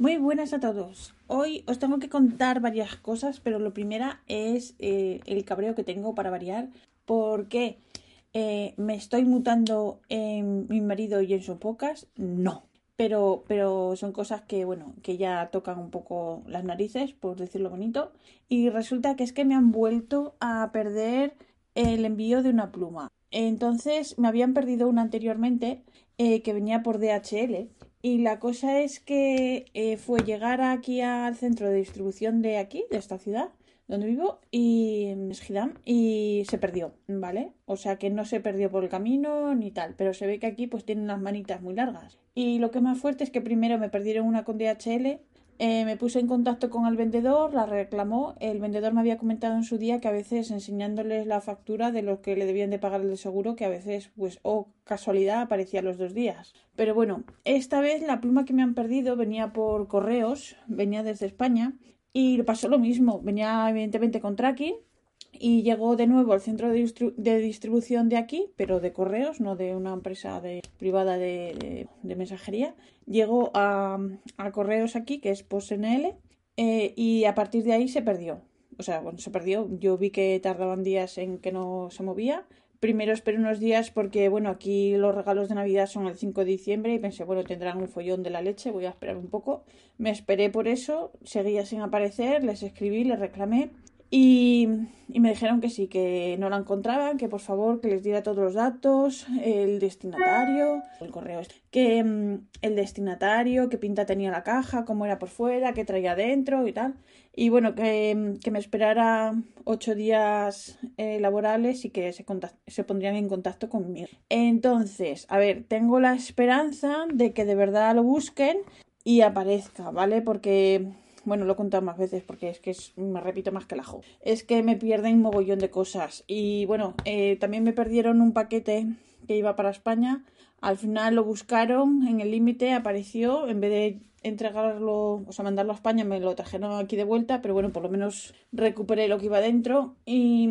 Muy buenas a todos. Hoy os tengo que contar varias cosas, pero lo primera es eh, el cabreo que tengo para variar, porque eh, me estoy mutando en mi marido y en sus pocas. No, pero, pero son cosas que, bueno, que ya tocan un poco las narices, por decirlo bonito. Y resulta que es que me han vuelto a perder el envío de una pluma. Entonces me habían perdido una anteriormente eh, que venía por DHL y la cosa es que eh, fue llegar aquí al centro de distribución de aquí, de esta ciudad, donde vivo, y en y se perdió, ¿vale? O sea que no se perdió por el camino ni tal, pero se ve que aquí pues tienen las manitas muy largas. Y lo que más fuerte es que primero me perdieron una con DHL eh, me puse en contacto con el vendedor, la reclamó. El vendedor me había comentado en su día que a veces enseñándoles la factura de lo que le debían de pagar el seguro, que a veces, pues, o casualidad, aparecía los dos días. Pero bueno, esta vez la pluma que me han perdido venía por correos, venía desde España y pasó lo mismo. Venía evidentemente con tracking y llegó de nuevo al centro de, distribución de aquí, pero de correos, no de una empresa privada de, mensajería. Llegó a, correos aquí, que es PostNL, eh, y a partir de ahí se perdió. O sea, se perdió. Yo vi que tardaban días en que no se movía. Primero esperé unos días porque, bueno, aquí los regalos de Navidad son el 5 de diciembre y pensé, bueno, tendrán un follón de la leche, voy a esperar un poco. Me esperé por eso, seguía sin aparecer, les escribí, les reclamé y, me dijeron que sí, que no la encontraban, que por favor que les diera todos los datos, el destinatario, el correo, que mm, el destinatario, qué pinta tenía la caja, cómo era por fuera, qué traía dentro y tal. Y bueno, que, mm, me esperara ocho días eh, laborales y que se, se pondrían en contacto conmigo. Entonces, a ver, tengo la esperanza de que de verdad lo busquen y aparezca, ¿vale? Porque bueno, lo he contado más veces porque es que me repito más que el ajo. Es que me pierden un mogollón de cosas. Y bueno, eh, también me perdieron un paquete que iba para España. Al final lo buscaron en el límite, apareció. En vez de entregarlo, o sea, mandarlo a España, me lo trajeron aquí de vuelta. Pero bueno, por lo menos recuperé lo que iba dentro. Y,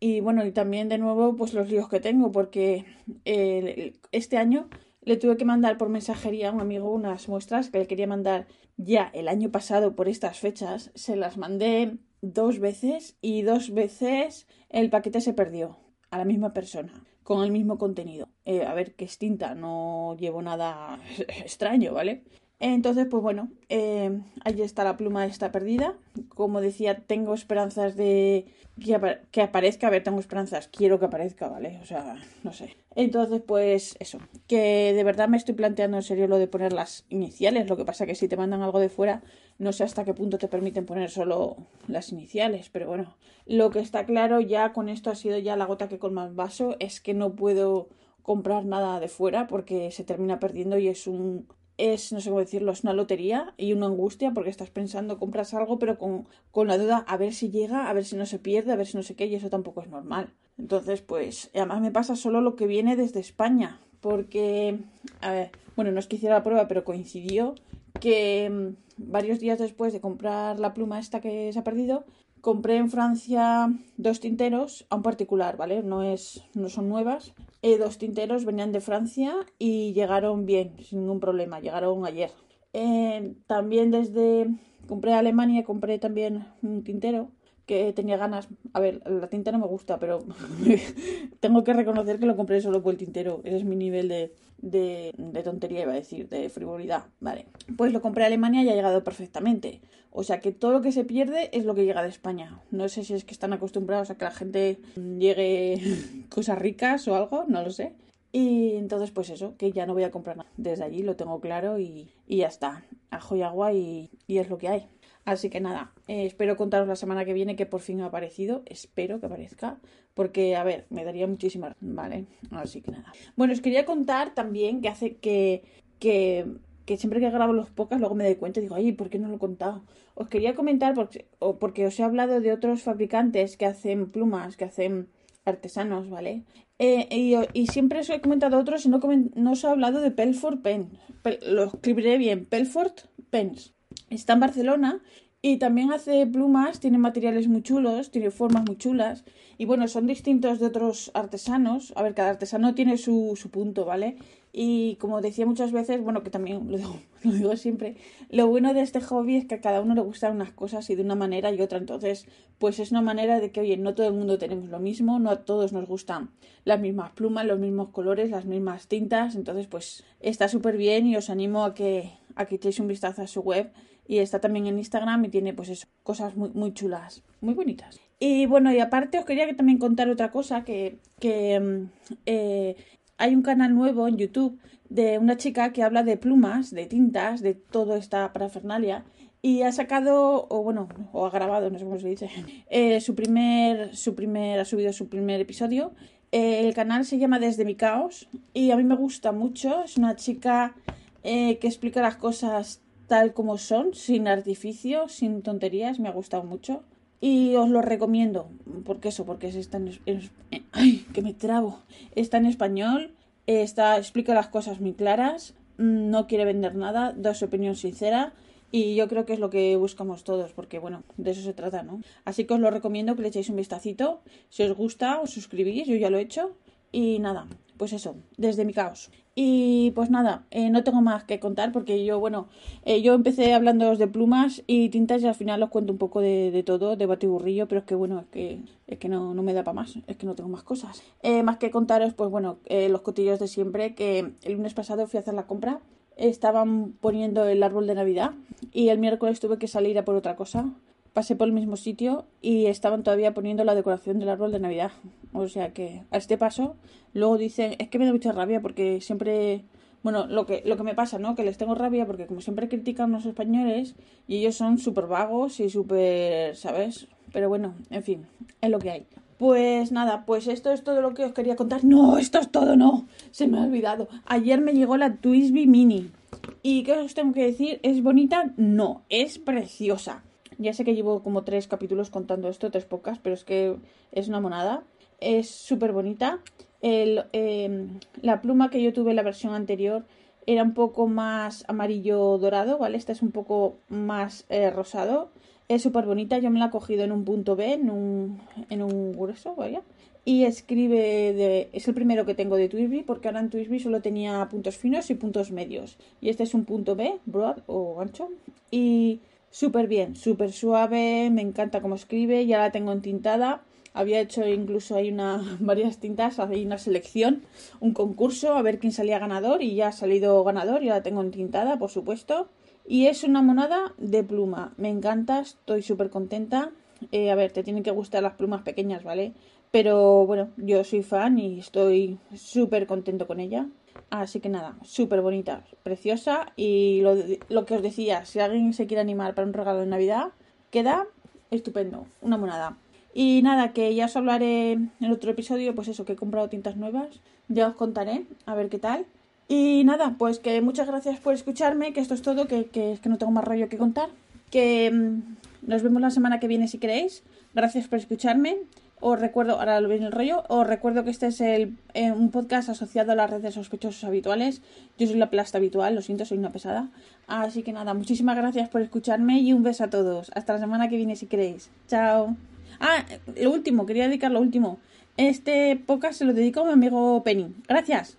y bueno, y también de nuevo, pues los líos que tengo porque eh, este año le tuve que mandar por mensajería a un amigo unas muestras que le quería mandar ya el año pasado por estas fechas. Se las mandé dos veces y dos veces el paquete se perdió a la misma persona con el mismo contenido. Eh, a ver, qué es tinta, no llevo nada extraño, ¿vale? Entonces, pues bueno, eh, ahí está la pluma, está perdida. Como decía, tengo esperanzas de que, aparezca. A ver, tengo esperanzas, quiero que aparezca, ¿vale? O sea, no sé. Entonces, pues eso, que de verdad me estoy planteando en serio lo de poner las iniciales. Lo que pasa que si te mandan algo de fuera, no sé hasta qué punto te permiten poner solo las iniciales. Pero bueno, lo que está claro ya con esto ha sido ya la gota que colma el vaso, es que no puedo comprar nada de fuera porque se termina perdiendo y es un es, no sé cómo decirlo, es una lotería y una angustia porque estás pensando, compras algo, pero con, con la duda a ver si llega, a ver si no se pierde, a ver si no sé qué, y eso tampoco es normal. Entonces, pues, además me pasa solo lo que viene desde España, porque, a ver, bueno, no es que hiciera la prueba, pero coincidió que mm, varios días después de comprar la pluma esta que se ha perdido, compré en Francia dos tinteros a un particular, ¿vale? No, es, no son nuevas. Eh, dos tinteros venían de Francia y llegaron bien, sin ningún problema. Llegaron ayer. Eh, también desde... Compré Alemania, compré también un tintero que tenía ganas. A ver, la tinta no me gusta, pero tengo que reconocer que lo compré solo por el tintero. Ese es mi nivel de, de, tontería, iba a decir, de frivolidad. Vale. Pues lo compré a Alemania y ha llegado perfectamente. O sea que todo lo que se pierde es lo que llega de España. No sé si es que están acostumbrados a que la gente llegue cosas ricas o algo, no lo sé. Y entonces, pues eso, que ya no voy a comprar nada. Desde allí lo tengo claro y, y ya está. Ajo y agua y, y es lo que hay. Así que nada, eh, espero contaros la semana que viene que por fin ha aparecido. Espero que aparezca. Porque, a ver, me daría muchísima. Vale, así que nada. Bueno, os quería contar también que hace que. que que siempre que grabo los pocas luego me doy cuenta y digo, ay, ¿por qué no lo he contado? Os quería comentar porque, o porque os he hablado de otros fabricantes que hacen plumas, que hacen artesanos, ¿vale? Eh, y, siempre os he comentado otros y no, no os he hablado de Pelfort Pens. lo escribiré bien, Pelfort Pens. Está en Barcelona y también hace plumas, tiene materiales muy chulos, tiene formas muy chulas. Y bueno, son distintos de otros artesanos. A ver, cada artesano tiene su, su punto, ¿vale? Y como decía muchas veces, bueno, que también lo digo, lo digo, siempre, lo bueno de este hobby es que a cada uno le gustan unas cosas y de una manera y otra. Entonces, pues es una manera de que, oye, no todo el mundo tenemos lo mismo, no a todos nos gustan las mismas plumas, los mismos colores, las mismas tintas. Entonces, pues está súper bien y os animo a que, a que echéis un vistazo a su web. Y está también en Instagram y tiene pues eso, cosas muy, muy chulas, muy bonitas. Y bueno, y aparte os quería que también contar otra cosa, que, que mm, eh, hay un canal nuevo en YouTube de una chica que habla de plumas, de tintas, de toda esta parafernalia. Y ha sacado, o bueno, o ha grabado, no sé cómo se dice, eh, su primer, su primer, ha subido su primer episodio. Eh, el canal se llama Desde mi caos y a mí me gusta mucho. Es una chica que explica las cosas tal como son, sin artificio, sin tonterías. Me ha gustado mucho. Y os lo recomiendo, porque eso, porque está en, ay, que me trabo. Está en español, está, explica las cosas muy claras, no quiere vender nada, da su opinión sincera y yo creo que es lo que buscamos todos, porque bueno, de eso se trata, ¿no? Así que os lo recomiendo que le echéis un vistacito. Si os gusta, os suscribís, yo ya lo he hecho. Y nada, pues eso, desde mi caos. Y pues nada, eh, no tengo más que contar porque yo, bueno, eh, yo empecé hablando de plumas y tintas y al final os cuento un poco de, todo, de batiburrillo, pero es que bueno, es que, es que no, no me da para más, es que no tengo más cosas. Eh, más que contaros, pues bueno, los cotillos de siempre, que el lunes pasado fui a hacer la compra, estaban poniendo el árbol de Navidad y el miércoles tuve que salir a por otra cosa pasé por el mismo sitio y estaban todavía poniendo la decoración del árbol de Navidad. O sea que a este paso, luego dicen, es que me da mucha rabia porque siempre, bueno, lo que, lo que me pasa, ¿no? Que les tengo rabia porque como siempre critican a los españoles y ellos son súper vagos y súper, ¿sabes? Pero bueno, en fin, es lo que hay. Pues nada, pues esto es todo lo que os quería contar. No, esto es todo, no. Se me ha olvidado. Ayer me llegó la Twisby Mini. ¿Y qué os tengo que decir? ¿Es bonita? No, es preciosa. Ya sé que llevo como tres capítulos contando esto, tres pocas, pero es que es una monada. Es súper bonita. Em, la pluma que yo tuve en la versión anterior era un poco más amarillo dorado, ¿vale? Esta es un poco más eh, rosado. Es súper bonita. Yo me la he cogido en un punto B, en un, en un grueso, vaya. Y escribe de... Es el primero que tengo de Twisby, porque ahora en Twisby solo tenía puntos finos y puntos medios. Y este es un punto B, broad o ancho. Y súper bien, súper suave, me encanta cómo escribe, ya la tengo entintada. Había hecho incluso hay una, varias tintas, hay una selección, un concurso, a ver quién salía ganador y ya ha salido ganador, ya la tengo entintada, por supuesto. Y es una monada de pluma, me encanta, estoy súper contenta. Eh, a ver, te tienen que gustar las plumas pequeñas, ¿vale? Pero bueno, yo soy fan y estoy súper contento con ella. Así que nada, súper bonita, preciosa y lo, que os decía, si alguien se quiere animar para un regalo de Navidad, queda estupendo, una monada. Y nada, que ya os hablaré en otro episodio, pues eso, que he comprado tintas nuevas, ya os contaré, a ver qué tal. Y nada, pues que muchas gracias por escucharme, que esto es todo, que, que es que no tengo más rollo que contar. Que mm, nos vemos la semana que viene si queréis. Gracias por escucharme. Os recuerdo, ahora lo viene el rollo, os recuerdo que este es el, eh, un podcast asociado a las redes sospechosos habituales. Yo soy la plasta habitual, lo siento, soy una pesada. Así que nada, muchísimas gracias por escucharme y un beso a todos. Hasta la semana que viene si queréis. Chao. Ah, lo último, quería dedicar lo último. Este podcast se lo dedico a mi amigo Penny. Gracias.